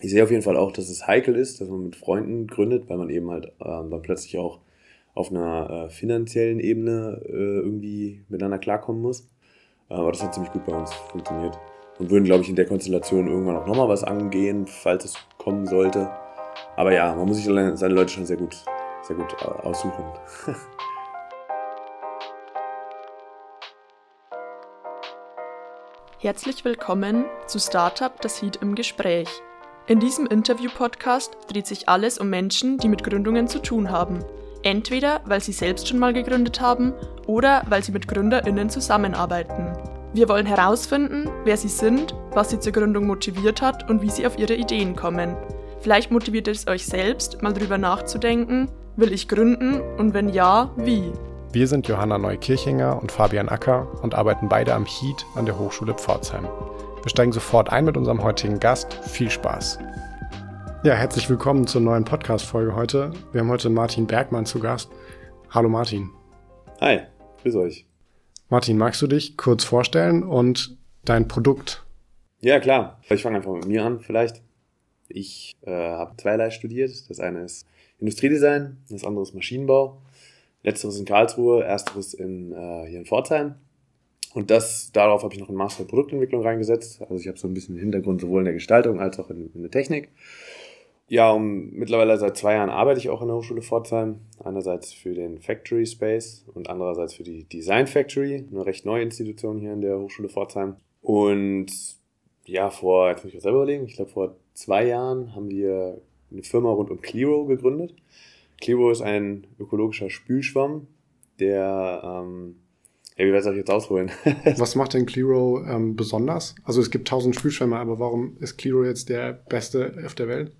Ich sehe auf jeden Fall auch, dass es heikel ist, dass man mit Freunden gründet, weil man eben halt äh, dann plötzlich auch auf einer äh, finanziellen Ebene äh, irgendwie miteinander klarkommen muss. Äh, aber das hat ziemlich gut bei uns funktioniert. Und würden, glaube ich, in der Konstellation irgendwann auch nochmal was angehen, falls es kommen sollte. Aber ja, man muss sich seine Leute schon sehr gut, sehr gut äh, aussuchen. Herzlich willkommen zu Startup Das Heat im Gespräch. In diesem Interview-Podcast dreht sich alles um Menschen, die mit Gründungen zu tun haben. Entweder weil sie selbst schon mal gegründet haben oder weil sie mit GründerInnen zusammenarbeiten. Wir wollen herausfinden, wer sie sind, was sie zur Gründung motiviert hat und wie sie auf ihre Ideen kommen. Vielleicht motiviert es euch selbst, mal drüber nachzudenken, will ich gründen und wenn ja, wie? Wir sind Johanna Neukirchinger und Fabian Acker und arbeiten beide am HEAT an der Hochschule Pforzheim. Wir steigen sofort ein mit unserem heutigen Gast. Viel Spaß! Ja, herzlich willkommen zur neuen Podcast-Folge heute. Wir haben heute Martin Bergmann zu Gast. Hallo Martin. Hi, grüß euch. Martin, magst du dich kurz vorstellen und dein Produkt? Ja, klar. Ich fange einfach mit mir an vielleicht. Ich äh, habe zweierlei studiert. Das eine ist Industriedesign, das andere ist Maschinenbau. Letzteres in Karlsruhe, ersteres in, äh, hier in Pforzheim. Und das, darauf habe ich noch einen Master Produktentwicklung reingesetzt. Also ich habe so ein bisschen Hintergrund sowohl in der Gestaltung als auch in, in der Technik. Ja, um, mittlerweile seit zwei Jahren arbeite ich auch in der Hochschule Pforzheim. Einerseits für den Factory Space und andererseits für die Design Factory, eine recht neue Institution hier in der Hochschule Pforzheim. Und ja, vor, jetzt muss ich auch selber überlegen, ich glaube vor zwei Jahren haben wir eine Firma rund um Clero gegründet. Clero ist ein ökologischer Spülschwamm, der, ähm, ja, wie soll ich jetzt ausholen? Was macht denn Clero ähm, besonders? Also es gibt tausend Spülschwämme, aber warum ist Clero jetzt der beste auf der Welt?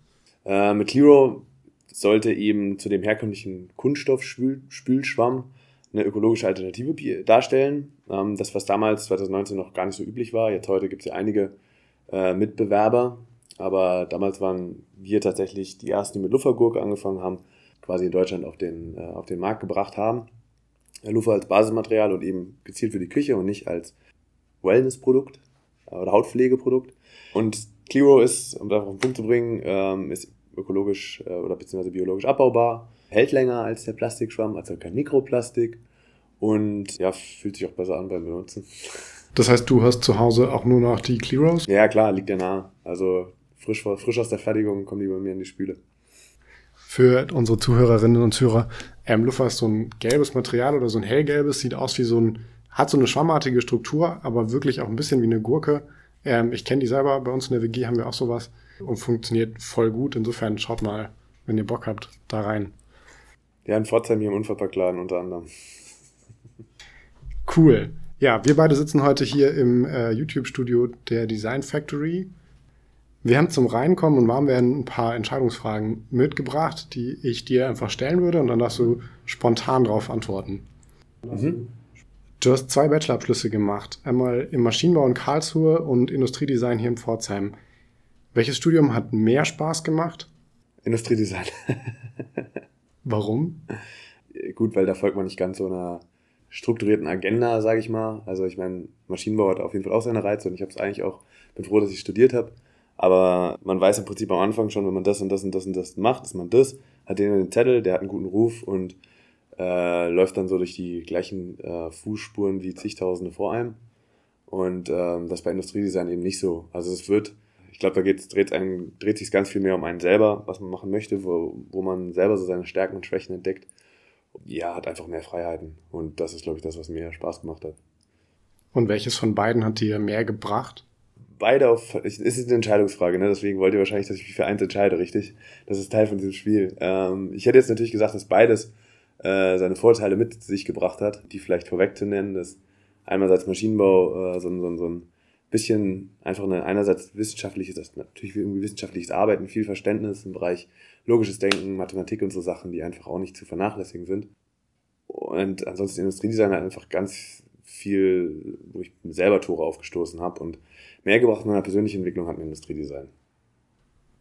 Äh, mit Clero sollte eben zu dem herkömmlichen Kunststoffspülschwamm eine ökologische Alternative darstellen. Ähm, das, was damals 2019 noch gar nicht so üblich war. Jetzt heute gibt es ja einige äh, Mitbewerber, aber damals waren wir tatsächlich die ersten, die mit Luffergurke angefangen haben, quasi in Deutschland auf den, äh, auf den Markt gebracht haben. Luffer als Basismaterial und eben gezielt für die Küche und nicht als Wellnessprodukt äh, oder Hautpflegeprodukt. Und Clio ist, um das auf den Punkt zu bringen, ähm, ist ökologisch äh, oder beziehungsweise biologisch abbaubar, hält länger als der Plastikschwamm, also kein Mikroplastik und ja, fühlt sich auch besser an beim Benutzen. Das heißt, du hast zu Hause auch nur noch die Clearos? Ja, klar, liegt ja nah. Also frisch, frisch aus der Fertigung kommen die bei mir in die Spüle. Für unsere Zuhörerinnen und Zuhörer, ähm, Luffer ist so ein gelbes Material oder so ein hellgelbes, sieht aus wie so ein, hat so eine schwammartige Struktur, aber wirklich auch ein bisschen wie eine Gurke. Ähm, ich kenne die selber, bei uns in der WG haben wir auch sowas und funktioniert voll gut. Insofern schaut mal, wenn ihr Bock habt, da rein. Ja, in Pforzheim hier im Unverpacktladen unter anderem. Cool. Ja, wir beide sitzen heute hier im äh, YouTube-Studio der Design Factory. Wir haben zum Reinkommen und warm werden ein paar Entscheidungsfragen mitgebracht, die ich dir einfach stellen würde und dann darfst du spontan darauf antworten. Mhm. Du hast zwei Bachelorabschlüsse gemacht, einmal im Maschinenbau in Karlsruhe und Industriedesign hier in Pforzheim. Welches Studium hat mehr Spaß gemacht? Industriedesign. Warum? Gut, weil da folgt man nicht ganz so einer strukturierten Agenda, sage ich mal. Also ich meine, Maschinenbau hat auf jeden Fall auch seine Reize und ich habe es eigentlich auch, bin froh, dass ich studiert habe. Aber man weiß im Prinzip am Anfang schon, wenn man das und das und das und das macht, ist man das, hat den den Zettel, der hat einen guten Ruf und äh, läuft dann so durch die gleichen äh, Fußspuren wie zigtausende vor einem. Und ähm, das bei Industriedesign eben nicht so. Also es wird, ich glaube, da geht's, dreht, ein, dreht sich ganz viel mehr um einen selber, was man machen möchte, wo, wo man selber so seine Stärken und Schwächen entdeckt. Ja, hat einfach mehr Freiheiten. Und das ist, glaube ich, das, was mir Spaß gemacht hat. Und welches von beiden hat dir mehr gebracht? Beide auf, es ist eine Entscheidungsfrage, ne? deswegen wollt ihr wahrscheinlich, dass ich mich für eins entscheide, richtig? Das ist Teil von diesem Spiel. Ähm, ich hätte jetzt natürlich gesagt, dass beides äh, seine Vorteile mit sich gebracht hat, die vielleicht vorweg zu nennen, dass einerseits Maschinenbau äh, so, so, so ein bisschen einfach eine einerseits wissenschaftliches, natürlich irgendwie wissenschaftliches Arbeiten, viel Verständnis im Bereich logisches Denken, Mathematik und so Sachen, die einfach auch nicht zu vernachlässigen sind. Und ansonsten Industriedesign hat einfach ganz viel, wo ich selber Tore aufgestoßen habe und mehr gebracht in meiner persönlichen Entwicklung hat mir Industriedesign.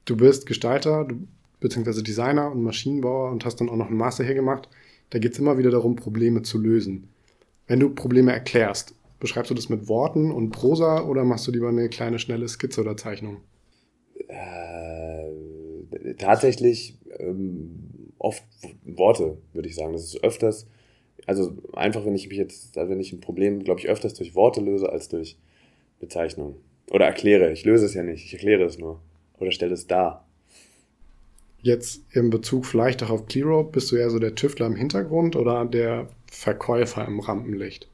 Du bist Gestalter, du, beziehungsweise Designer und Maschinenbauer und hast dann auch noch einen Master hier gemacht. Da geht es immer wieder darum, Probleme zu lösen. Wenn du Probleme erklärst, beschreibst du das mit Worten und Prosa oder machst du lieber eine kleine, schnelle Skizze oder Zeichnung? Äh, Tatsächlich ähm, oft Worte, würde ich sagen. Das ist öfters, also einfach, wenn ich mich jetzt, wenn ich ein Problem, glaube ich, öfters durch Worte löse als durch Bezeichnung. Oder erkläre. Ich löse es ja nicht, ich erkläre es nur. Oder stelle es dar. Jetzt im Bezug vielleicht auch auf Clearo, bist du eher so der Tüftler im Hintergrund oder der Verkäufer im Rampenlicht?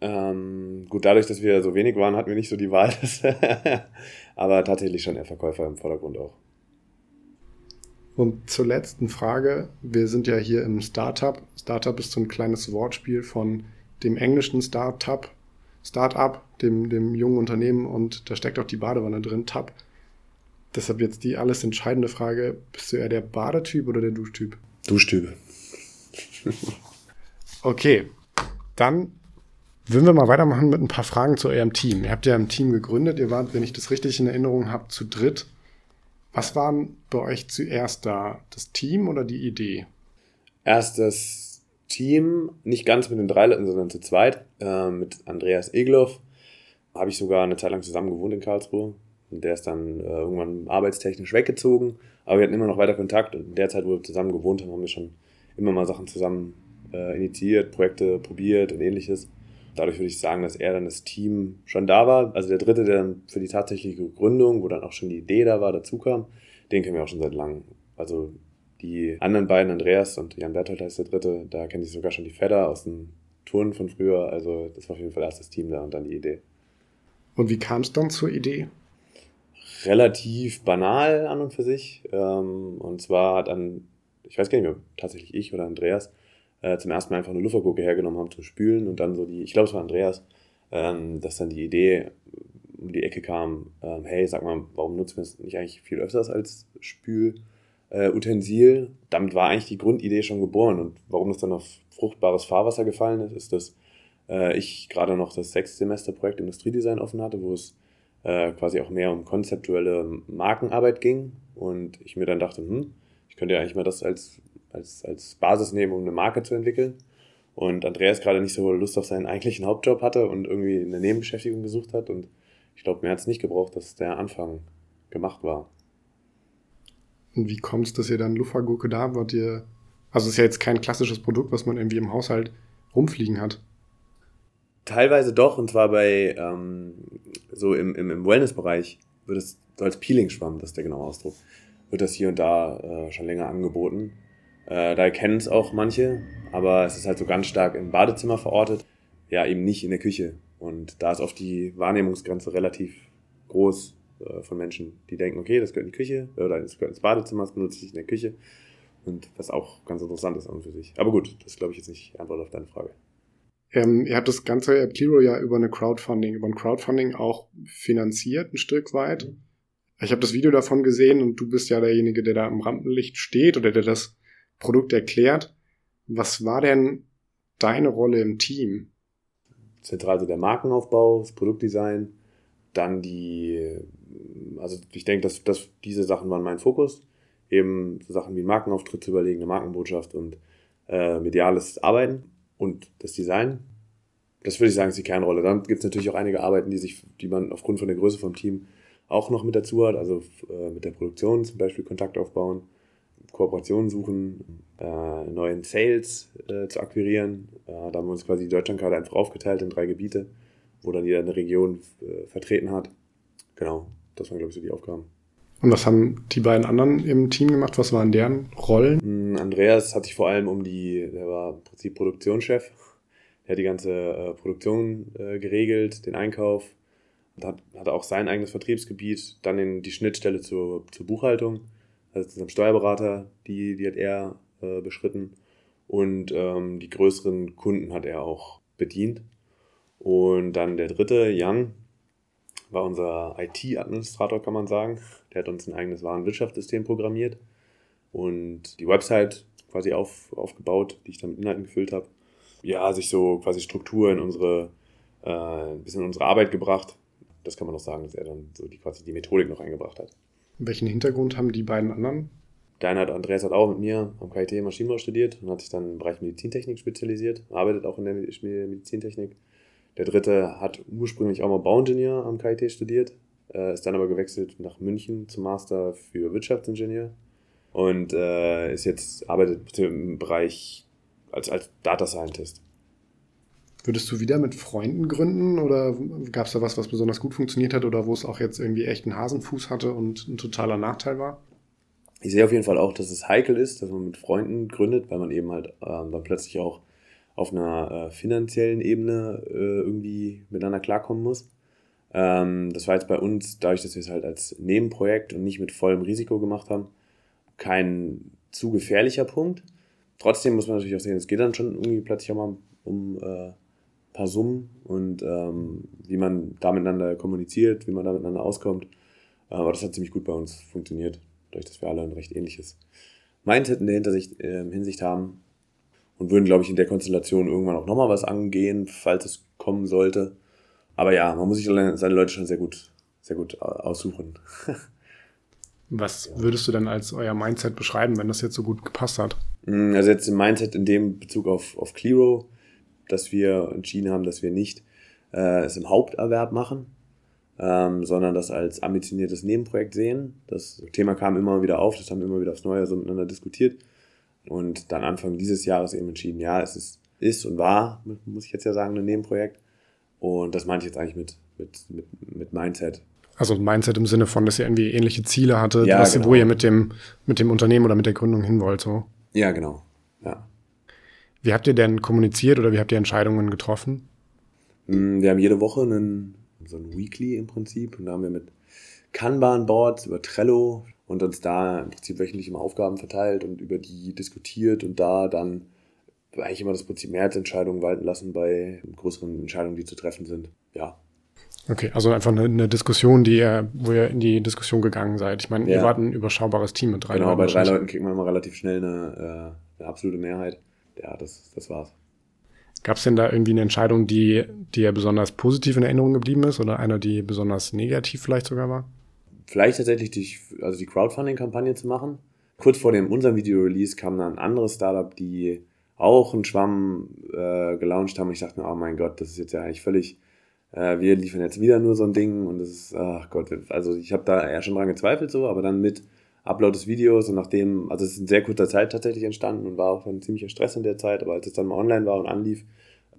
Ähm, gut, dadurch, dass wir so wenig waren, hatten wir nicht so die Wahl. Aber tatsächlich schon eher Verkäufer im Vordergrund auch. Und zur letzten Frage. Wir sind ja hier im Startup. Startup ist so ein kleines Wortspiel von dem englischen Startup, Startup, dem, dem jungen Unternehmen und da steckt auch die Badewanne drin, Tab. Deshalb jetzt die alles entscheidende Frage: Bist du eher der Badetyp oder der Duschtyp? Duschtyp. okay, dann würden wir mal weitermachen mit ein paar Fragen zu eurem Team. Ihr habt ja ein Team gegründet, ihr wart, wenn ich das richtig in Erinnerung habe, zu dritt. Was waren bei euch zuerst da? Das Team oder die Idee? Erst das Team, nicht ganz mit den drei Leuten, sondern zu zweit, äh, mit Andreas Egloff. Habe ich sogar eine Zeit lang zusammen gewohnt in Karlsruhe. Und der ist dann äh, irgendwann arbeitstechnisch weggezogen. Aber wir hatten immer noch weiter Kontakt. Und in der Zeit, wo wir zusammen gewohnt haben, haben wir schon immer mal Sachen zusammen äh, initiiert, Projekte probiert und ähnliches. Dadurch würde ich sagen, dass er dann das Team schon da war. Also der dritte, der dann für die tatsächliche Gründung, wo dann auch schon die Idee da war, dazu kam, den kennen wir auch schon seit langem. Also die anderen beiden, Andreas und Jan Berthold heißt der dritte, da kenne ich sogar schon die Fedder aus dem Turnen von früher. Also das war auf jeden Fall erst das Team da und dann die Idee. Und wie kam es dann zur Idee? Relativ banal an und für sich. Ähm, und zwar hat dann, ich weiß gar nicht mehr, tatsächlich ich oder Andreas, äh, zum ersten Mal einfach eine Luftvergurke hergenommen haben zum Spülen und dann so die, ich glaube es war Andreas, ähm, dass dann die Idee um die Ecke kam, ähm, hey, sag mal, warum nutzen wir es nicht eigentlich viel öfters als Spülutensil? Äh, Damit war eigentlich die Grundidee schon geboren und warum es dann auf fruchtbares Fahrwasser gefallen ist, ist, dass äh, ich gerade noch das Sechstsemester-Projekt Industriedesign offen hatte, wo es äh, quasi auch mehr um konzeptuelle Markenarbeit ging und ich mir dann dachte, hm, ich könnte ja eigentlich mal das als als, als Basis nehmen, um eine Marke zu entwickeln. Und Andreas gerade nicht so Lust auf seinen eigentlichen Hauptjob hatte und irgendwie eine Nebenbeschäftigung gesucht hat. Und ich glaube, mir hat es nicht gebraucht, dass der Anfang gemacht war. Und wie kommt es, dass ihr dann Luftfahrgurke da wart? Ihr, also es ist ja jetzt kein klassisches Produkt, was man irgendwie im Haushalt rumfliegen hat. Teilweise doch, und zwar bei ähm, so im, im, im Wellness-Bereich wird es so als Peeling-Schwamm, das ist der genaue Ausdruck, wird das hier und da äh, schon länger angeboten. Äh, da kennen es auch manche, aber es ist halt so ganz stark im Badezimmer verortet, ja eben nicht in der Küche. Und da ist oft die Wahrnehmungsgrenze relativ groß äh, von Menschen, die denken, okay, das gehört in die Küche oder das gehört ins Badezimmer, das benutze ich in der Küche. Und was auch ganz interessant ist an und für sich. Aber gut, das glaube ich jetzt nicht die Antwort auf deine Frage. Ähm, ihr habt das ganze App Clero ja über eine Crowdfunding, über ein Crowdfunding auch finanziert, ein Stück weit. Ich habe das Video davon gesehen und du bist ja derjenige, der da im Rampenlicht steht oder der das Produkt erklärt. Was war denn deine Rolle im Team? Zentral so der Markenaufbau, das Produktdesign, dann die, also ich denke, dass, dass diese Sachen waren mein Fokus. Eben so Sachen wie Markenauftritt zu überlegen, eine Markenbotschaft und äh, mediales Arbeiten und das Design. Das würde ich sagen, ist die Kernrolle. Dann gibt es natürlich auch einige Arbeiten, die sich, die man aufgrund von der Größe vom Team auch noch mit dazu hat, also äh, mit der Produktion zum Beispiel Kontakt aufbauen Kooperationen suchen, äh, neuen Sales äh, zu akquirieren. Äh, da haben wir uns quasi die Deutschlandkarte einfach aufgeteilt in drei Gebiete, wo dann jeder eine Region äh, vertreten hat. Genau, das waren, glaube ich, so die Aufgaben. Und was haben die beiden anderen im Team gemacht? Was waren deren Rollen? Hm, Andreas hat sich vor allem um die, der war im Prinzip Produktionschef. Der hat die ganze äh, Produktion äh, geregelt, den Einkauf, und hat, hat auch sein eigenes Vertriebsgebiet, dann in die Schnittstelle zur, zur Buchhaltung also zu seinem Steuerberater, die, die hat er äh, beschritten. Und ähm, die größeren Kunden hat er auch bedient. Und dann der dritte, Jan, war unser IT-Administrator, kann man sagen. Der hat uns ein eigenes Warenwirtschaftssystem programmiert und die Website quasi auf, aufgebaut, die ich dann mit Inhalten gefüllt habe. Ja, sich so quasi Struktur in unsere, äh, ein bisschen in unsere Arbeit gebracht. Das kann man noch sagen, dass er dann so die quasi die Methodik noch eingebracht hat. Welchen Hintergrund haben die beiden anderen? Der eine hat, Andreas hat auch mit mir am KIT Maschinenbau studiert und hat sich dann im Bereich Medizintechnik spezialisiert, arbeitet auch in der Medizintechnik. Der dritte hat ursprünglich auch mal Bauingenieur am KIT studiert, äh, ist dann aber gewechselt nach München zum Master für Wirtschaftsingenieur und äh, ist jetzt arbeitet im Bereich als, als Data Scientist. Würdest du wieder mit Freunden gründen oder gab es da was, was besonders gut funktioniert hat oder wo es auch jetzt irgendwie echt einen Hasenfuß hatte und ein totaler Nachteil war? Ich sehe auf jeden Fall auch, dass es heikel ist, dass man mit Freunden gründet, weil man eben halt äh, dann plötzlich auch auf einer äh, finanziellen Ebene äh, irgendwie miteinander klarkommen muss. Ähm, das war jetzt bei uns, dadurch, dass wir es halt als Nebenprojekt und nicht mit vollem Risiko gemacht haben, kein zu gefährlicher Punkt. Trotzdem muss man natürlich auch sehen, es geht dann schon irgendwie plötzlich auch mal um äh, paar Summen und ähm, wie man da miteinander kommuniziert, wie man da miteinander auskommt. Aber das hat ziemlich gut bei uns funktioniert, dadurch, dass wir alle ein recht ähnliches Mindset in der Hintersicht, äh, Hinsicht haben und würden, glaube ich, in der Konstellation irgendwann auch nochmal was angehen, falls es kommen sollte. Aber ja, man muss sich seine Leute schon sehr gut, sehr gut aussuchen. Was würdest du denn als euer Mindset beschreiben, wenn das jetzt so gut gepasst hat? Mm, also jetzt im Mindset in dem Bezug auf, auf Clearo, dass wir entschieden haben, dass wir nicht äh, es im Haupterwerb machen, ähm, sondern das als ambitioniertes Nebenprojekt sehen. Das Thema kam immer wieder auf, das haben wir immer wieder aufs Neue so miteinander diskutiert. Und dann Anfang dieses Jahres eben entschieden, ja, es ist, ist und war, muss ich jetzt ja sagen, ein Nebenprojekt. Und das meinte ich jetzt eigentlich mit, mit, mit, mit Mindset. Also Mindset im Sinne von, dass ihr irgendwie ähnliche Ziele hattet, ja, genau. wo ihr mit dem, mit dem Unternehmen oder mit der Gründung hin wollt. So. Ja, genau. Ja. Wie habt ihr denn kommuniziert oder wie habt ihr Entscheidungen getroffen? Mm, wir haben jede Woche einen, so ein Weekly im Prinzip und da haben wir mit Kanban-Boards über Trello und uns da im Prinzip wöchentlich immer Aufgaben verteilt und über die diskutiert und da dann eigentlich immer das Prinzip Mehrheitsentscheidungen walten lassen bei größeren Entscheidungen, die zu treffen sind. Ja. Okay, also einfach eine, eine Diskussion, die ihr, wo ihr in die Diskussion gegangen seid. Ich meine, ja. ihr wart ein überschaubares Team mit drei genau, Leuten. Genau, bei drei Leuten kriegt man immer relativ schnell eine, äh, eine absolute Mehrheit ja, das, das war's. Gab es denn da irgendwie eine Entscheidung, die dir besonders positiv in Erinnerung geblieben ist oder eine, die besonders negativ vielleicht sogar war? Vielleicht tatsächlich die, also die Crowdfunding-Kampagne zu machen. Kurz vor dem unserem Video-Release kam dann ein anderes Startup, die auch einen Schwamm äh, gelauncht haben. Ich dachte mir, oh mein Gott, das ist jetzt ja eigentlich völlig, äh, wir liefern jetzt wieder nur so ein Ding und das ist, ach Gott, also ich habe da eher schon dran gezweifelt so, aber dann mit Upload des Videos und nachdem, also es ist in sehr kurzer Zeit tatsächlich entstanden und war auch ein ziemlicher Stress in der Zeit, aber als es dann mal online war und anlief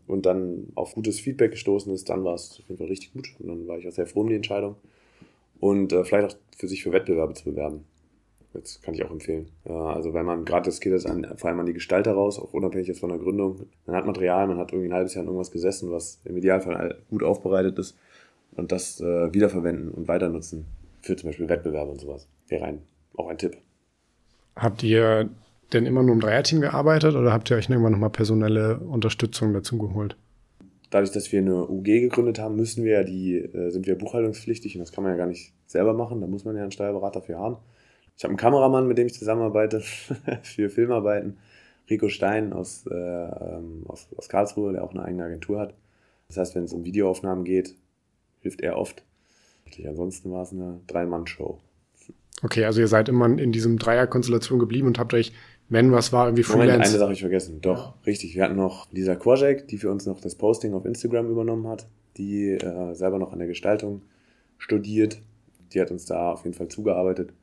und dann auf gutes Feedback gestoßen ist, dann war es auf jeden Fall richtig gut und dann war ich auch sehr froh um die Entscheidung und äh, vielleicht auch für sich für Wettbewerbe zu bewerben. Das kann ich auch empfehlen. Ja, also wenn man gerade das geht das an, vor allem an die Gestalter raus, auch unabhängig jetzt von der Gründung. Man hat Material, man hat irgendwie ein halbes Jahr an irgendwas gesessen, was im Idealfall gut aufbereitet ist und das äh, wiederverwenden und weiter nutzen für zum Beispiel Wettbewerbe und sowas. Wäre ein auch ein Tipp. Habt ihr denn immer nur im Dreierteam gearbeitet oder habt ihr euch irgendwann nochmal personelle Unterstützung dazu geholt? Dadurch, dass wir eine UG gegründet haben, müssen wir ja die, äh, sind wir buchhaltungspflichtig und das kann man ja gar nicht selber machen. Da muss man ja einen Steuerberater für haben. Ich habe einen Kameramann, mit dem ich zusammenarbeite für Filmarbeiten. Rico Stein aus, äh, aus, aus Karlsruhe, der auch eine eigene Agentur hat. Das heißt, wenn es um Videoaufnahmen geht, hilft er oft. Ansonsten war es eine Drei-Mann-Show. Okay, also ihr seid immer in diesem Dreierkonstellation geblieben und habt euch, wenn was war, irgendwie Freelance. Moment, eine Sache ich vergessen. Doch, richtig. Wir hatten noch Lisa Korjak, die für uns noch das Posting auf Instagram übernommen hat, die äh, selber noch an der Gestaltung studiert. Die hat uns da auf jeden Fall zugearbeitet.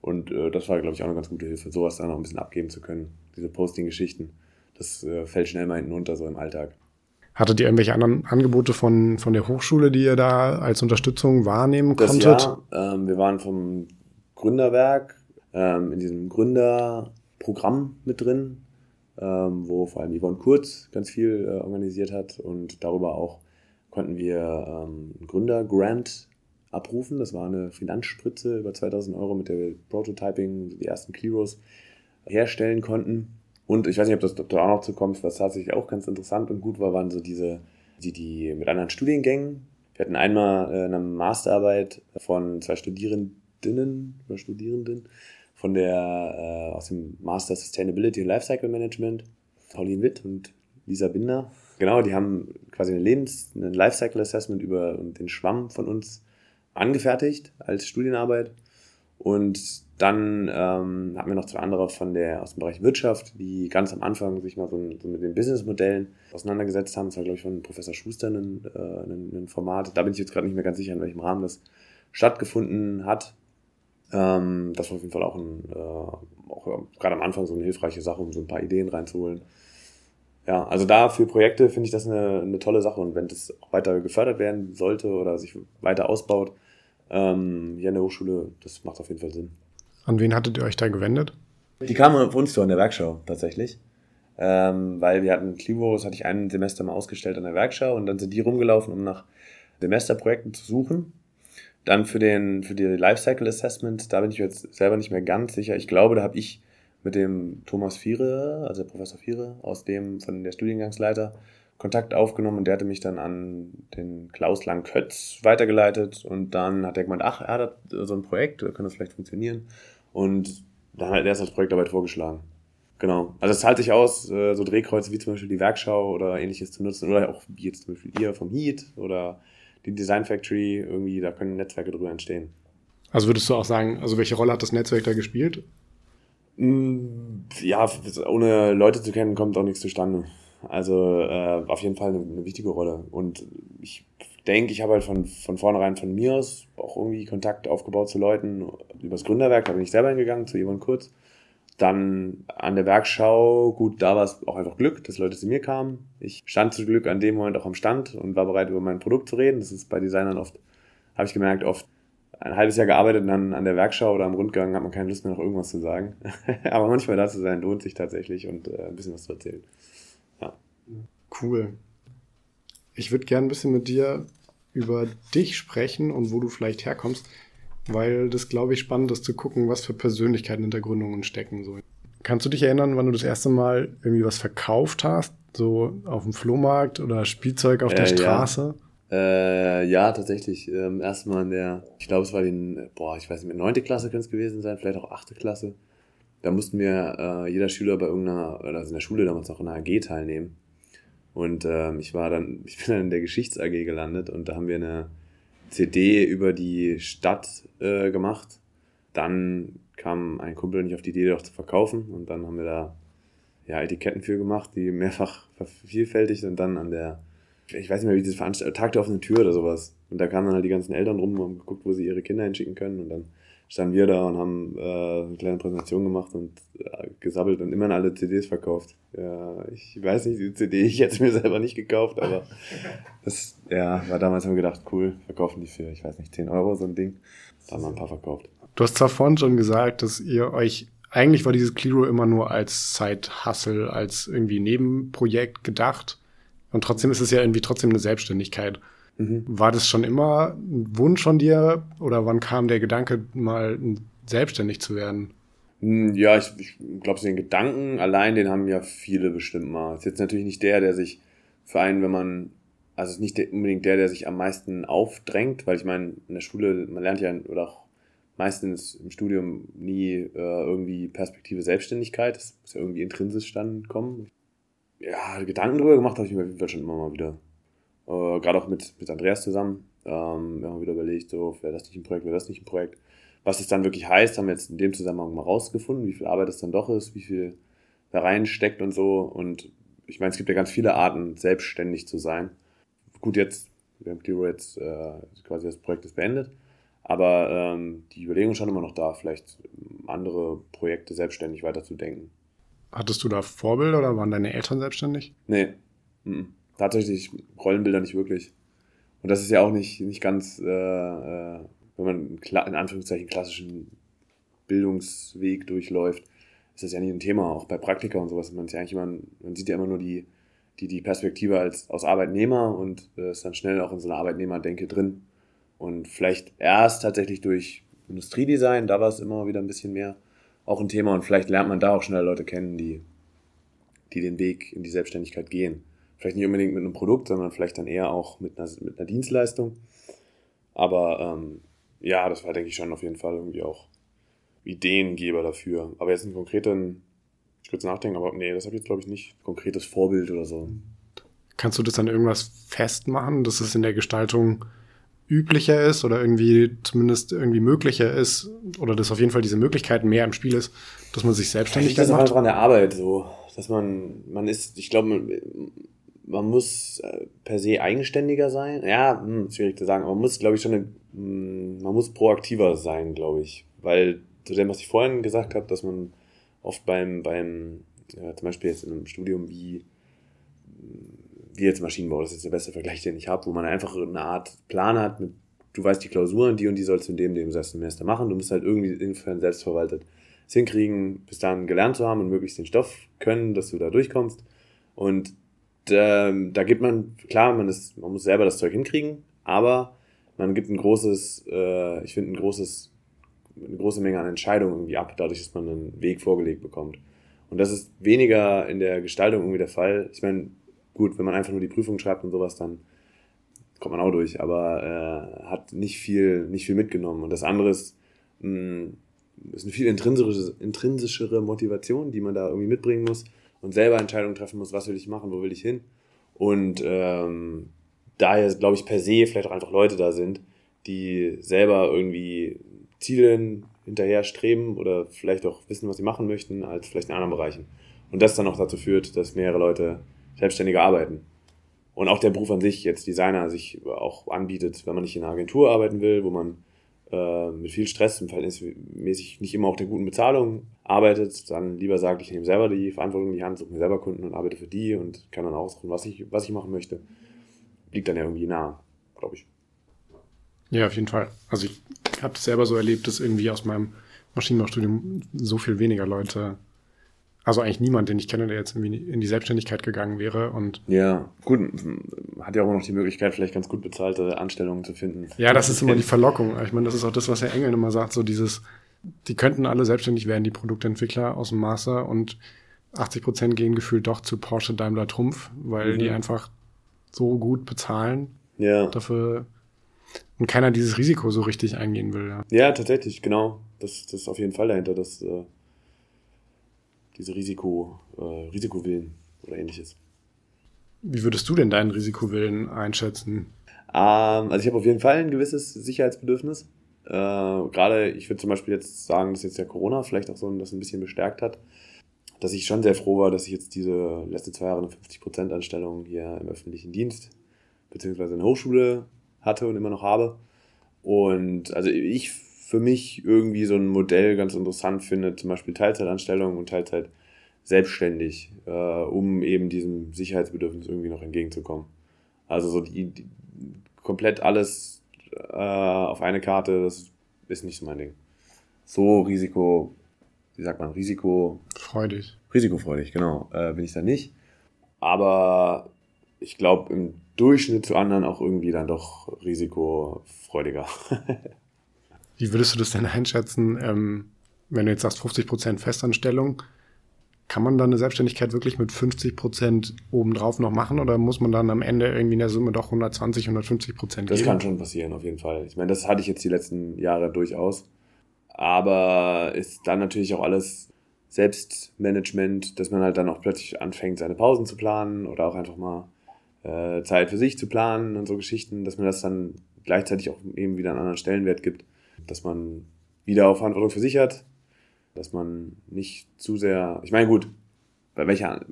Und äh, das war, glaube ich, auch eine ganz gute Hilfe, sowas da noch ein bisschen abgeben zu können. Diese Posting-Geschichten. Das äh, fällt schnell mal hinten unter, so im Alltag. Hattet ihr irgendwelche anderen Angebote von, von der Hochschule, die ihr da als Unterstützung wahrnehmen das konntet? Ja, ähm, wir waren vom Gründerwerk, ähm, in diesem Gründerprogramm mit drin, ähm, wo vor allem Yvonne Kurz ganz viel äh, organisiert hat und darüber auch konnten wir ähm, einen Gründergrant abrufen. Das war eine Finanzspritze über 2000 Euro, mit der wir Prototyping, die ersten Clearos herstellen konnten. Und ich weiß nicht, ob das da auch noch zu kommt, was tatsächlich auch ganz interessant und gut war, waren so diese, die, die mit anderen Studiengängen. Wir hatten einmal äh, eine Masterarbeit von zwei Studierenden, Studentinnen oder Studierenden von der, äh, aus dem Master Sustainability und Lifecycle Management, Pauline Witt und Lisa Binder. Genau, die haben quasi eine Lebens-, ein Lifecycle Assessment über den Schwamm von uns angefertigt als Studienarbeit. Und dann ähm, hatten wir noch zwei andere von der, aus dem Bereich Wirtschaft, die ganz am Anfang sich mal so, so mit den Businessmodellen auseinandergesetzt haben. Das war, glaube ich, von Professor Schuster ein, äh, ein, ein Format. Da bin ich jetzt gerade nicht mehr ganz sicher, in welchem Rahmen das stattgefunden hat. Ähm, das war auf jeden Fall auch, ein, äh, auch gerade am Anfang so eine hilfreiche Sache, um so ein paar Ideen reinzuholen. Ja, also da für Projekte finde ich das eine, eine tolle Sache und wenn das auch weiter gefördert werden sollte oder sich weiter ausbaut, ähm, hier an der Hochschule, das macht auf jeden Fall Sinn. An wen hattet ihr euch da gewendet? Die kamen auf uns zu an der Werkschau tatsächlich. Ähm, weil wir hatten Clivo, das hatte ich ein Semester mal ausgestellt an der Werkschau und dann sind die rumgelaufen, um nach Semesterprojekten zu suchen. Dann für, den, für die Lifecycle Assessment, da bin ich jetzt selber nicht mehr ganz sicher. Ich glaube, da habe ich mit dem Thomas Viere, also Professor Viere, aus dem von der Studiengangsleiter, Kontakt aufgenommen und der hatte mich dann an den Klaus Lang-Kötz weitergeleitet und dann hat er gemeint, ach, er hat so ein Projekt, könnte das vielleicht funktionieren und dann hat er das als Projektarbeit vorgeschlagen. Genau. Also es zahlt sich aus, äh, so Drehkreuze wie zum Beispiel die Werkschau oder ähnliches zu nutzen oder auch wie jetzt zum Beispiel ihr vom Heat oder die Design Factory, irgendwie, da können Netzwerke drüber entstehen. Also würdest du auch sagen, also welche Rolle hat das Netzwerk da gespielt? Mm, ja, ohne Leute zu kennen, kommt auch nichts zustande. Also äh, auf jeden Fall eine, eine, wichtige Rolle. Und ich denke, ich habe halt von, von vornherein von mir aus auch irgendwie Kontakt aufgebaut zu Leuten. Übers Gründerwerk, da bin ich selber hingegangen, zu Yvonne Kurz. Dann an der Werkschau, gut, da war es auch einfach Glück, dass Leute zu mir kamen. Ich stand zu Glück an dem Moment auch am Stand und war bereit, über mein Produkt zu reden. Das ist bei Designern oft, habe ich gemerkt, oft ein halbes Jahr gearbeitet und dann an der Werkschau oder am Rundgang hat man keine Lust mehr noch irgendwas zu sagen. Aber manchmal da zu sein lohnt sich tatsächlich und äh, ein bisschen was zu erzählen. Ja. Cool. Ich würde gerne ein bisschen mit dir über dich sprechen und wo du vielleicht herkommst, weil das, glaube ich, spannend ist zu gucken, was für Persönlichkeiten hinter Gründungen stecken. So. Kannst du dich erinnern, wann du das erste Mal irgendwie was verkauft hast? So auf dem Flohmarkt oder Spielzeug auf äh, der Straße? Ja. Äh, ja, tatsächlich. Ähm, Erstmal in der, ich glaube, es war die, boah, ich weiß nicht neunte Klasse könnte es gewesen sein, vielleicht auch achte Klasse. Da mussten wir äh, jeder Schüler bei irgendeiner, also in der Schule damals auch in einer AG teilnehmen. Und ähm, ich war dann, ich bin dann in der Geschichts AG gelandet und da haben wir eine CD über die Stadt äh, gemacht. Dann kam ein Kumpel nicht auf die Idee, doch zu verkaufen und dann haben wir da ja, Etiketten für gemacht, die mehrfach vervielfältigt und dann an der ich weiß nicht mehr, wie diese Veranstaltung, Tag der offenen Tür oder sowas. Und da kamen dann halt die ganzen Eltern rum und haben geguckt, wo sie ihre Kinder hinschicken können. Und dann standen wir da und haben äh, eine kleine Präsentation gemacht und äh, gesabbelt und immerhin alle CDs verkauft. Ja, ich weiß nicht, die CD, ich hätte mir selber nicht gekauft, aber das, ja, war damals haben wir gedacht, cool, verkaufen die für, ich weiß nicht, 10 Euro so ein Ding. Da haben wir ein paar verkauft. Du hast zwar vorhin schon gesagt, dass ihr euch, eigentlich war dieses Cliro immer nur als Side-Hustle, als irgendwie Nebenprojekt gedacht. Und trotzdem ist es ja irgendwie trotzdem eine Selbstständigkeit. Mhm. War das schon immer ein Wunsch von dir oder wann kam der Gedanke, mal selbstständig zu werden? Hm, ja, ich, ich glaube, den Gedanken allein, den haben ja viele bestimmt mal. Ist jetzt natürlich nicht der, der sich für einen, wenn man, also ist nicht unbedingt der, der sich am meisten aufdrängt, weil ich meine, in der Schule, man lernt ja, oder auch meistens im Studium nie äh, irgendwie Perspektive Selbstständigkeit. Das muss ja irgendwie intrinsisch dann kommen ja, Gedanken drüber gemacht habe ich mir auf jeden Fall schon immer mal wieder. Äh, Gerade auch mit, mit Andreas zusammen. Ähm, wir haben wieder überlegt, so, wäre das nicht ein Projekt, wäre das nicht ein Projekt. Was es dann wirklich heißt, haben wir jetzt in dem Zusammenhang mal rausgefunden, wie viel Arbeit es dann doch ist, wie viel da reinsteckt und so. Und ich meine, es gibt ja ganz viele Arten, selbstständig zu sein. Gut, jetzt, wir haben Clearo jetzt äh, quasi das Projekt ist beendet. Aber ähm, die Überlegung ist schon immer noch da, vielleicht andere Projekte selbstständig weiterzudenken. Hattest du da Vorbilder oder waren deine Eltern selbstständig? Nee. Mhm. Tatsächlich Rollenbilder nicht wirklich. Und das ist ja auch nicht, nicht ganz, äh, äh, wenn man in Anführungszeichen klassischen Bildungsweg durchläuft, ist das ja nicht ein Thema. Auch bei Praktika und sowas. Man, ist ja eigentlich immer, man sieht ja immer nur die, die, die Perspektive als, aus Arbeitnehmer und äh, ist dann schnell auch in so einer Arbeitnehmerdenke drin. Und vielleicht erst tatsächlich durch Industriedesign, da war es immer wieder ein bisschen mehr auch ein Thema und vielleicht lernt man da auch schneller Leute kennen, die, die den Weg in die Selbstständigkeit gehen. Vielleicht nicht unbedingt mit einem Produkt, sondern vielleicht dann eher auch mit einer, mit einer Dienstleistung. Aber ähm, ja, das war, denke ich, schon auf jeden Fall irgendwie auch Ideengeber dafür. Aber jetzt einen konkreten, ich würde nachdenken, aber nee, das habe ich jetzt, glaube ich, nicht. Konkretes Vorbild oder so. Kannst du das dann irgendwas festmachen, dass es in der Gestaltung üblicher ist oder irgendwie zumindest irgendwie möglicher ist oder dass auf jeden Fall diese Möglichkeit mehr im Spiel ist, dass man sich selbstständig ja, ich macht. Das einfach an der Arbeit so, dass man man ist, ich glaube, man, muss äh, per se eigenständiger sein. Ja, hm, schwierig zu sagen, aber man muss, glaube ich, schon eine, hm, man muss proaktiver sein, glaube ich, weil zu dem, was ich vorhin gesagt habe, dass man oft beim, beim ja, zum Beispiel jetzt in einem Studium wie, wie jetzt Maschinenbau, das ist der beste Vergleich, den ich habe, wo man einfach eine Art Plan hat, mit, du weißt die Klausuren, die und die sollst du in dem, dem Semester machen, du musst halt irgendwie insofern selbstverwaltet es hinkriegen, bis dann gelernt zu haben und möglichst den Stoff können, dass du da durchkommst. Und ähm, da gibt man, klar, man, ist, man muss selber das Zeug hinkriegen, aber man gibt ein großes, äh, ich finde ein großes, eine große Menge an Entscheidungen irgendwie ab, dadurch, dass man einen Weg vorgelegt bekommt. Und das ist weniger in der Gestaltung irgendwie der Fall. Ich meine, gut, wenn man einfach nur die Prüfung schreibt und sowas, dann kommt man auch durch, aber äh, hat nicht viel, nicht viel mitgenommen. Und das andere ist, mh, ist eine viel intrinsischere, intrinsischere Motivation, die man da irgendwie mitbringen muss und selber Entscheidungen treffen muss, was will ich machen, wo will ich hin. Und ähm, daher, glaube ich, per se vielleicht auch einfach Leute da sind, die selber irgendwie Zielen hinterher streben oder vielleicht auch wissen, was sie machen möchten, als vielleicht in anderen Bereichen. Und das dann auch dazu führt, dass mehrere Leute selbstständiger arbeiten. Und auch der Beruf an sich, jetzt Designer, sich auch anbietet, wenn man nicht in einer Agentur arbeiten will, wo man äh, mit viel Stress und verhältnismäßig nicht immer auch der guten Bezahlung arbeitet, dann lieber sagt, ich nehme selber die Verantwortung in die Hand, suche mir selber Kunden und arbeite für die und kann dann aussuchen, was ich, was ich machen möchte. Liegt dann ja irgendwie nah, glaube ich. Ja, auf jeden Fall. Also ich habe es selber so erlebt, dass irgendwie aus meinem Maschinenbaustudium so viel weniger Leute also eigentlich niemand, den ich kenne, der jetzt irgendwie in die Selbstständigkeit gegangen wäre. Und ja, gut, hat ja auch noch die Möglichkeit, vielleicht ganz gut bezahlte Anstellungen zu finden. Ja, das ist immer die Verlockung. Ich meine, das ist auch das, was Herr Engel immer sagt, so dieses, die könnten alle selbstständig werden, die Produktentwickler aus dem Master und 80 Prozent gehen gefühlt doch zu Porsche Daimler Trumpf, weil mhm. die einfach so gut bezahlen. Ja. Dafür und keiner dieses Risiko so richtig eingehen will. Ja, ja tatsächlich, genau. Das, das ist auf jeden Fall dahinter, dass äh, diese Risiko, äh, Risikowillen oder ähnliches. Wie würdest du denn deinen Risikowillen einschätzen? Ähm, also ich habe auf jeden Fall ein gewisses Sicherheitsbedürfnis. Äh, Gerade, ich würde zum Beispiel jetzt sagen, dass jetzt ja Corona vielleicht auch so das ein bisschen bestärkt hat, dass ich schon sehr froh war, dass ich jetzt diese letzten zwei Jahre eine 50%-Anstellung hier im öffentlichen Dienst beziehungsweise in der Hochschule hatte und immer noch habe. Und also ich für mich irgendwie so ein Modell ganz interessant finde, zum Beispiel Teilzeitanstellung und Teilzeit selbstständig, äh, um eben diesem Sicherheitsbedürfnis irgendwie noch entgegenzukommen. Also so die, die komplett alles äh, auf eine Karte, das ist nicht so mein Ding. So Risiko, wie sagt man, Risiko. Freudig. Risikofreudig, genau, äh, bin ich da nicht. Aber ich glaube im Durchschnitt zu anderen auch irgendwie dann doch risikofreudiger. Wie würdest du das denn einschätzen, ähm, wenn du jetzt sagst 50 Prozent Festanstellung? Kann man dann eine Selbstständigkeit wirklich mit 50 Prozent obendrauf noch machen oder muss man dann am Ende irgendwie in der Summe doch 120, 150 Prozent geben? Das kann schon passieren, auf jeden Fall. Ich meine, das hatte ich jetzt die letzten Jahre durchaus. Aber ist dann natürlich auch alles Selbstmanagement, dass man halt dann auch plötzlich anfängt, seine Pausen zu planen oder auch einfach mal äh, Zeit für sich zu planen und so Geschichten, dass man das dann gleichzeitig auch eben wieder einen anderen Stellenwert gibt dass man wieder auf Verantwortung für sich hat, dass man nicht zu sehr, ich meine gut, bei welcher,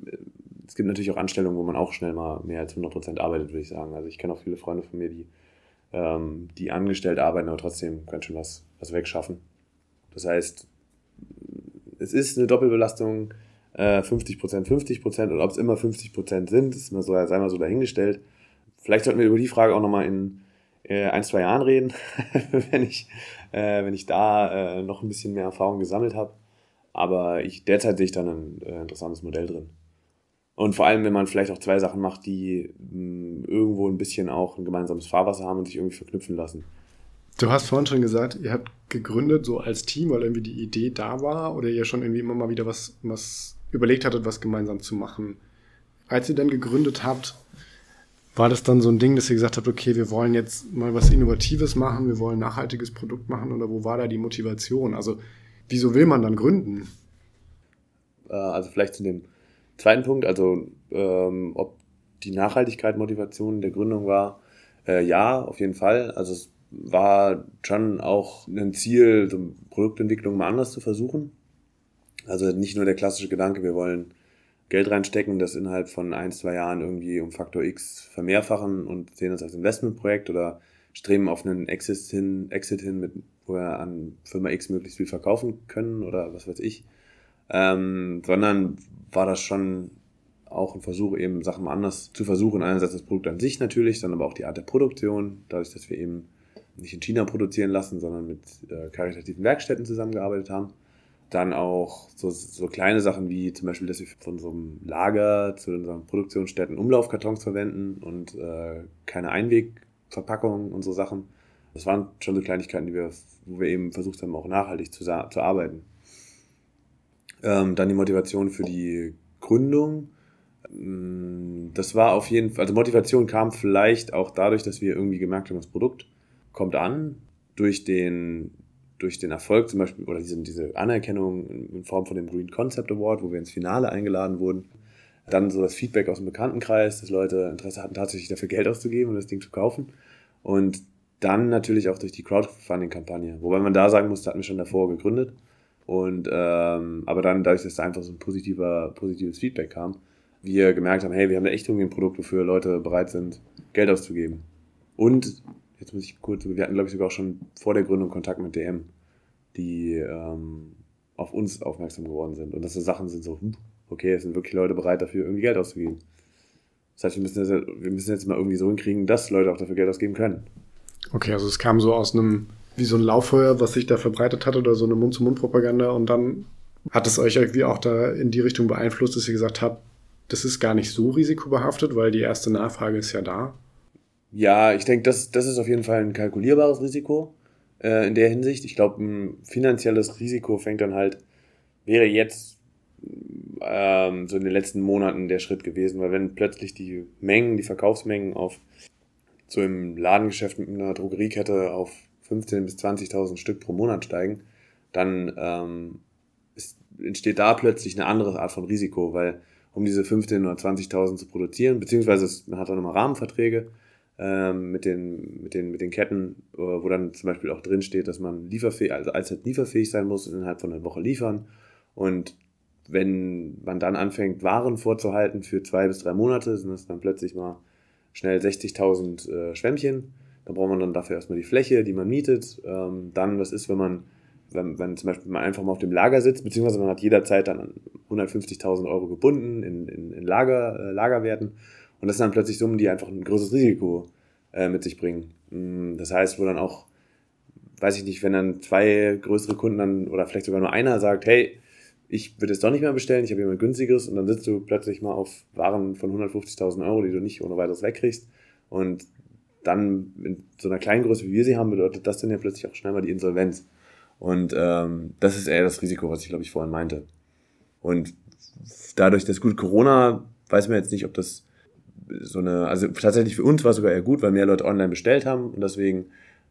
es gibt natürlich auch Anstellungen, wo man auch schnell mal mehr als 100% arbeitet, würde ich sagen. Also ich kenne auch viele Freunde von mir, die, ähm, die angestellt arbeiten, aber trotzdem ganz schön was, was wegschaffen. Das heißt, es ist eine Doppelbelastung, äh, 50%, 50% und ob es immer 50% sind, ist mal so, sei mal so dahingestellt. Vielleicht sollten wir über die Frage auch nochmal in ein, zwei Jahren reden, wenn, ich, äh, wenn ich da äh, noch ein bisschen mehr Erfahrung gesammelt habe. Aber ich, derzeit sehe ich da ein äh, interessantes Modell drin. Und vor allem, wenn man vielleicht auch zwei Sachen macht, die mh, mm, irgendwo ein bisschen auch ein gemeinsames Fahrwasser haben und sich irgendwie verknüpfen lassen. Du hast vorhin schon gesagt, ihr habt gegründet so als Team, weil irgendwie die Idee da war oder ihr schon irgendwie immer mal wieder was, was überlegt hattet, was gemeinsam zu machen. Als ihr dann gegründet habt, war das dann so ein Ding, dass ihr gesagt habt, okay, wir wollen jetzt mal was Innovatives machen, wir wollen ein nachhaltiges Produkt machen oder wo war da die Motivation? Also wieso will man dann gründen? Äh, also vielleicht zu dem zweiten Punkt, also ähm, ob die Nachhaltigkeit Motivation der Gründung war, äh, ja, auf jeden Fall. Also es war schon auch ein Ziel, so Produktentwicklung mal anders zu versuchen. Also nicht nur der klassische Gedanke, wir wollen Geld reinstecken, das innerhalb von ein, zwei Jahren irgendwie um Faktor X vermehrfachen und sehen das als Investmentprojekt oder streben auf einen Exit hin, Exit hin mit, wo wir an Firma X möglichst viel verkaufen können oder was weiß ich. ähm, sondern war das schon auch ein Versuch, eben Sachen anders zu versuchen. Einerseits das Produkt an sich natürlich, dann aber auch die Art der Produktion, dadurch, dass wir eben nicht in China produzieren lassen, sondern mit äh, karitativen Werkstätten zusammengearbeitet haben. Dann auch so, so kleine Sachen wie zum Beispiel, dass wir von unserem Lager zu unseren Produktionsstätten Umlaufkartons verwenden und äh, keine Einwegverpackungen und so Sachen. Das waren schon so Kleinigkeiten, die wir, wo wir eben versucht haben, auch nachhaltig zu, zu arbeiten. Ähm, dann die Motivation für die Gründung. Mm, das war auf jeden Fall, also Motivation kam vielleicht auch dadurch, dass wir irgendwie gemerkt haben, das Produkt kommt an durch den, durch den Erfolg zum Beispiel oder diese, diese Anerkennung in Form von dem Green Concept Award, wo wir ins Finale eingeladen wurden. Dann so das Feedback aus dem Bekanntenkreis, dass Leute Interesse hatten, tatsächlich dafür Geld auszugeben und das Ding zu kaufen. Und dann natürlich auch durch die Crowdfunding-Kampagne. Wobei man da sagen muss, da hatten wir schon davor gegründet. Und ähm, aber dann, dadurch, dass da einfach so ein positiver, positives Feedback kam, wir gemerkt haben, hey, wir haben da echt irgendwie ein Produkt, wofür Leute bereit sind, Geld auszugeben. Und jetzt muss ich kurz, wir hatten, glaube ich, sogar auch schon vor der Gründung Kontakt mit DM, die ähm, auf uns aufmerksam geworden sind. Und dass so Sachen sind so, hm, okay, es sind wirklich Leute bereit, dafür irgendwie Geld auszugeben. Das heißt, wir müssen, jetzt, wir müssen jetzt mal irgendwie so hinkriegen, dass Leute auch dafür Geld ausgeben können. Okay, also es kam so aus einem, wie so ein Lauffeuer, was sich da verbreitet hat oder so eine Mund-zu-Mund-Propaganda und dann hat es euch irgendwie auch da in die Richtung beeinflusst, dass ihr gesagt habt, das ist gar nicht so risikobehaftet, weil die erste Nachfrage ist ja da. Ja, ich denke, das, das ist auf jeden Fall ein kalkulierbares Risiko äh, in der Hinsicht. Ich glaube, ein finanzielles Risiko fängt dann halt, wäre jetzt ähm, so in den letzten Monaten der Schritt gewesen, weil wenn plötzlich die Mengen, die Verkaufsmengen auf so im Ladengeschäft mit einer Drogeriekette auf 15.000 bis 20.000 Stück pro Monat steigen, dann ähm, ist, entsteht da plötzlich eine andere Art von Risiko, weil um diese 15.000 oder 20.000 zu produzieren, beziehungsweise man hat auch nochmal Rahmenverträge, ähm, mit, den, mit, den, mit den Ketten, äh, wo dann zum Beispiel auch drin steht, dass man lieferfähig, also allzeit lieferfähig sein muss innerhalb von einer Woche liefern. Und wenn man dann anfängt, Waren vorzuhalten für zwei bis drei Monate, sind das dann plötzlich mal schnell 60.000 äh, Schwämmchen. Da braucht man dann dafür erstmal die Fläche, die man mietet. Ähm, dann, was ist, wenn man, wenn, wenn zum Beispiel man einfach mal auf dem Lager sitzt, beziehungsweise man hat jederzeit dann 150.000 Euro gebunden in, in, in Lager, äh, Lagerwerten und das sind dann plötzlich Summen, die einfach ein großes Risiko äh, mit sich bringen. Mm, das heißt, wo dann auch, weiß ich nicht, wenn dann zwei größere Kunden dann oder vielleicht sogar nur einer sagt, hey, ich würde es doch nicht mehr bestellen, ich habe jemand günstigeres und dann sitzt du plötzlich mal auf Waren von 150.000 Euro, die du nicht ohne weiteres wegkriegst und dann in so einer kleinen Größe, wie wir sie haben, bedeutet das dann ja plötzlich auch schnell mal die Insolvenz. Und ähm, das ist eher das Risiko, was ich glaube ich vorhin meinte. Und dadurch, dass gut Corona, weiß man jetzt nicht, ob das so eine, also tatsächlich für uns war es sogar eher gut, weil mehr Leute online bestellt haben und deswegen,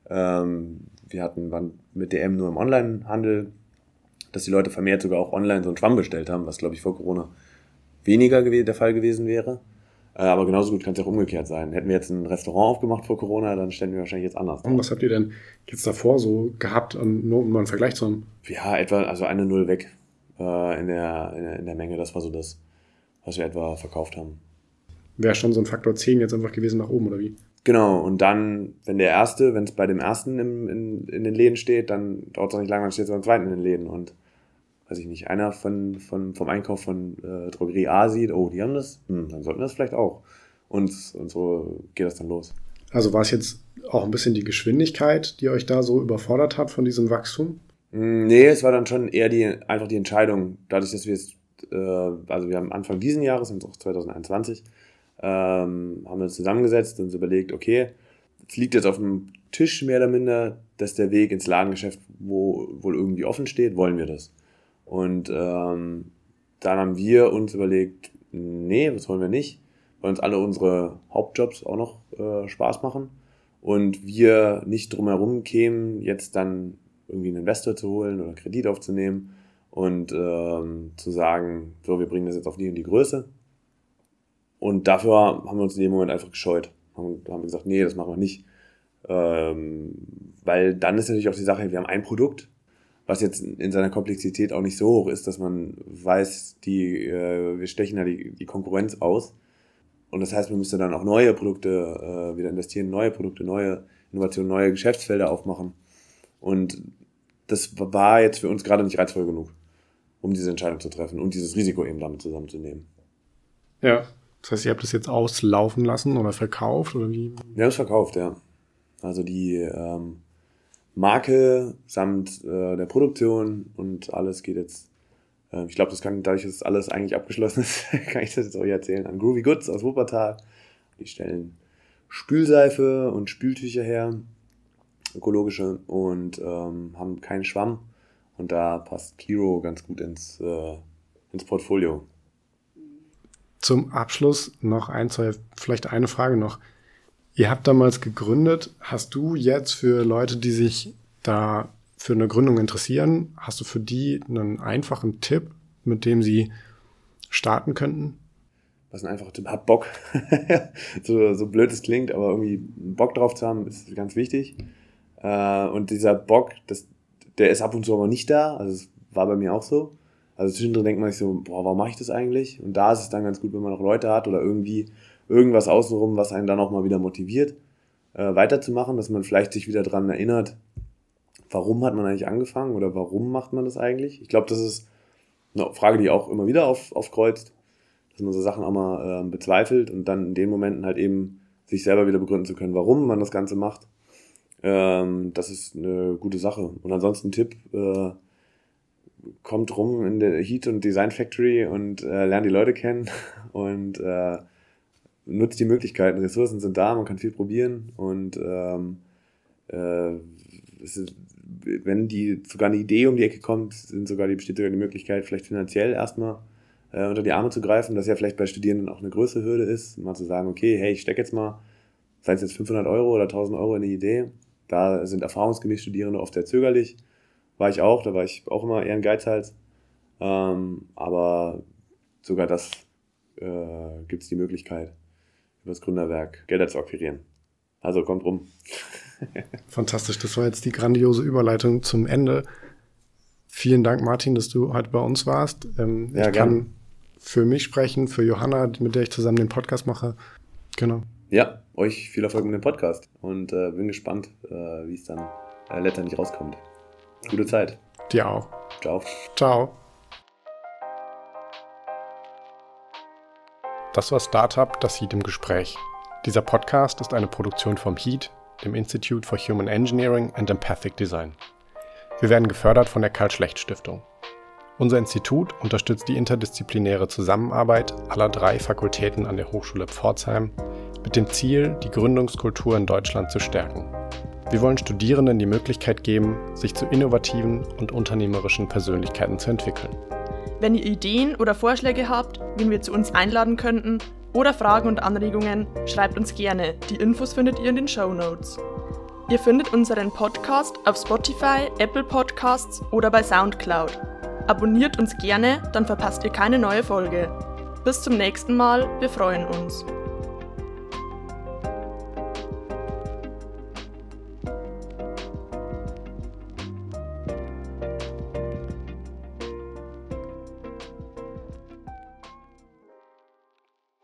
ähm, wir hatten, waren mit DM nur im Onlinehandel, dass die Leute vermehrt sogar auch online so einen Schwamm bestellt haben, was glaube ich vor Corona weniger der Fall gewesen wäre. Äh, aber genauso gut kann es auch umgekehrt sein. Hätten wir jetzt ein Restaurant aufgemacht vor Corona, dann ständen wir wahrscheinlich jetzt anders. Und was habt ihr denn jetzt davor so gehabt, nur um mal einen Vergleich zu haben? Ja, etwa, also eine Null weg äh, in, der, in, der, in der Menge. Das war so das, was wir etwa verkauft haben wäre schon so ein Faktor 10 jetzt einfach gewesen nach oben, oder wie? Genau, und dann, wenn der erste, wenn es bei dem ersten im, in, in den Läden steht, dann dauert es auch nicht lange, dann steht es beim zweiten in den Läden. Und weiß ich nicht, einer von, von, vom Einkauf von äh, Drogerie A sieht, oh, die haben das, hm, dann sollten das vielleicht auch. Und, und so geht das dann los. Also war es jetzt auch ein bisschen die Geschwindigkeit, die euch da so überfordert hat von diesem Wachstum? Hm, nee, es war dann schon eher die, einfach die Entscheidung, dadurch, dass wir es, äh, also wir haben Anfang diesen Jahres, sind auch 2021, ähm, haben wir uns zusammengesetzt und uns überlegt, okay, es liegt jetzt auf dem Tisch mehr oder minder, dass der Weg ins Ladengeschäft wo, wohl irgendwie offen steht, wollen wir das. Und ähm, dann haben wir uns überlegt, nee, das wollen wir nicht, weil uns alle unsere Hauptjobs auch noch äh, Spaß machen und wir nicht drumherum kämen, jetzt dann irgendwie einen Investor zu holen oder Kredit aufzunehmen und ähm, zu sagen, so, wir bringen das jetzt auf die und die Größe und dafür haben wir uns in dem Moment einfach gescheut. Haben, haben gesagt, nee, das machen wir nicht. Ähm, weil dann ist natürlich auch die Sache, wir haben ein Produkt, was jetzt in seiner Komplexität auch nicht so hoch ist, dass man weiß, die, äh, wir stechen da die, die Konkurrenz aus. Und das heißt, man müsste dann auch neue Produkte äh, wieder investieren, neue Produkte, neue Innovationen, neue Geschäftsfelder aufmachen. Und das war jetzt für uns gerade nicht reizvoll genug. um diese Entscheidung zu treffen und dieses Risiko eben damit zusammenzunehmen. Ja. Das heißt, ihr habt das jetzt auslaufen lassen oder verkauft oder wie? Haben es verkauft, ja. Also die ähm, Marke samt äh, der Produktion und alles geht jetzt. Äh, ich glaube, das kann, dadurch, dass alles eigentlich abgeschlossen ist, kann ich das jetzt euch erzählen. An Groovy Goods aus Wuppertal. Die stellen Spülseife und Spültücher her, ökologische, und ähm, haben keinen Schwamm. Und da passt Kiro ganz gut ins, äh, ins Portfolio. Zum Abschluss noch ein, zwei, vielleicht eine Frage noch. Ihr habt damals gegründet. Hast du jetzt für Leute, die sich da für eine Gründung interessieren, hast du für die einen einfachen Tipp, mit dem sie starten könnten? Was ein einfacher Tipp? Hab Bock. so, so blöd es klingt, aber irgendwie Bock drauf zu haben, ist ganz wichtig. Äh, und dieser Bock, das, der ist ab und zu aber nicht da. Also es war bei mir auch so. Also zwischendrin denkt man sich so, boah, warum mache ich das eigentlich? Und da ist es dann ganz gut, wenn man noch Leute hat oder irgendwie irgendwas außenrum, was einen dann auch mal wieder motiviert, äh, weiterzumachen, dass man vielleicht sich wieder dran erinnert, warum hat man eigentlich angefangen oder warum macht man das eigentlich? Ich glaube, das ist eine Frage, die auch immer wieder auf, aufkreuzt, dass man so Sachen auch mal äh, bezweifelt und dann in den Momenten halt eben sich selber wieder begründen zu können, warum man das Ganze macht. Ähm, das ist eine gute Sache. Und ansonsten Tipp, äh, kommt rum in der Heat und Design Factory und äh, lernt die Leute kennen und äh, nutzt die Möglichkeiten. Ressourcen sind da, man kann viel probieren und ähm, äh, ist, wenn die sogar eine Idee um die Ecke kommt, sind sogar die, besteht sogar die Möglichkeit, vielleicht finanziell erstmal äh, unter die Arme zu greifen, das ja vielleicht bei Studierenden auch eine größere Hürde ist, mal zu sagen, okay, hey, ich stecke jetzt mal, sei es jetzt 500 Euro oder 1000 Euro in die Idee, da sind erfahrungsgemäß Studierende oft sehr zögerlich war ich auch, da war ich auch immer eher ein Geizhals. Ähm, aber sogar das äh, gibt es die Möglichkeit, über das Gründerwerk Gelder zu akquirieren. Also kommt rum. Fantastisch, das war jetzt die grandiose Überleitung zum Ende. Vielen Dank, Martin, dass du heute bei uns warst. Ähm, ja, ich gern. kann für mich sprechen, für Johanna, mit der ich zusammen den Podcast mache. Genau. Ja, euch viel Erfolg mit dem Podcast und äh, bin gespannt, äh, wie es dann äh, letztendlich rauskommt. Gute Zeit. Dir auch. Ciao. Ciao. Das war Startup, das Heat im Gespräch. Dieser Podcast ist eine Produktion vom Heat, dem Institute for Human Engineering and Empathic Design. Wir werden gefördert von der Karl-Schlecht-Stiftung. Unser Institut unterstützt die interdisziplinäre Zusammenarbeit aller drei Fakultäten an der Hochschule Pforzheim mit dem Ziel, die Gründungskultur in Deutschland zu stärken. Wir wollen Studierenden die Möglichkeit geben, sich zu innovativen und unternehmerischen Persönlichkeiten zu entwickeln. Wenn ihr Ideen oder Vorschläge habt, wen wir zu uns einladen könnten, oder Fragen und Anregungen, schreibt uns gerne. Die Infos findet ihr in den Show Notes. Ihr findet unseren Podcast auf Spotify, Apple Podcasts oder bei SoundCloud. Abonniert uns gerne, dann verpasst ihr keine neue Folge. Bis zum nächsten Mal, wir freuen uns.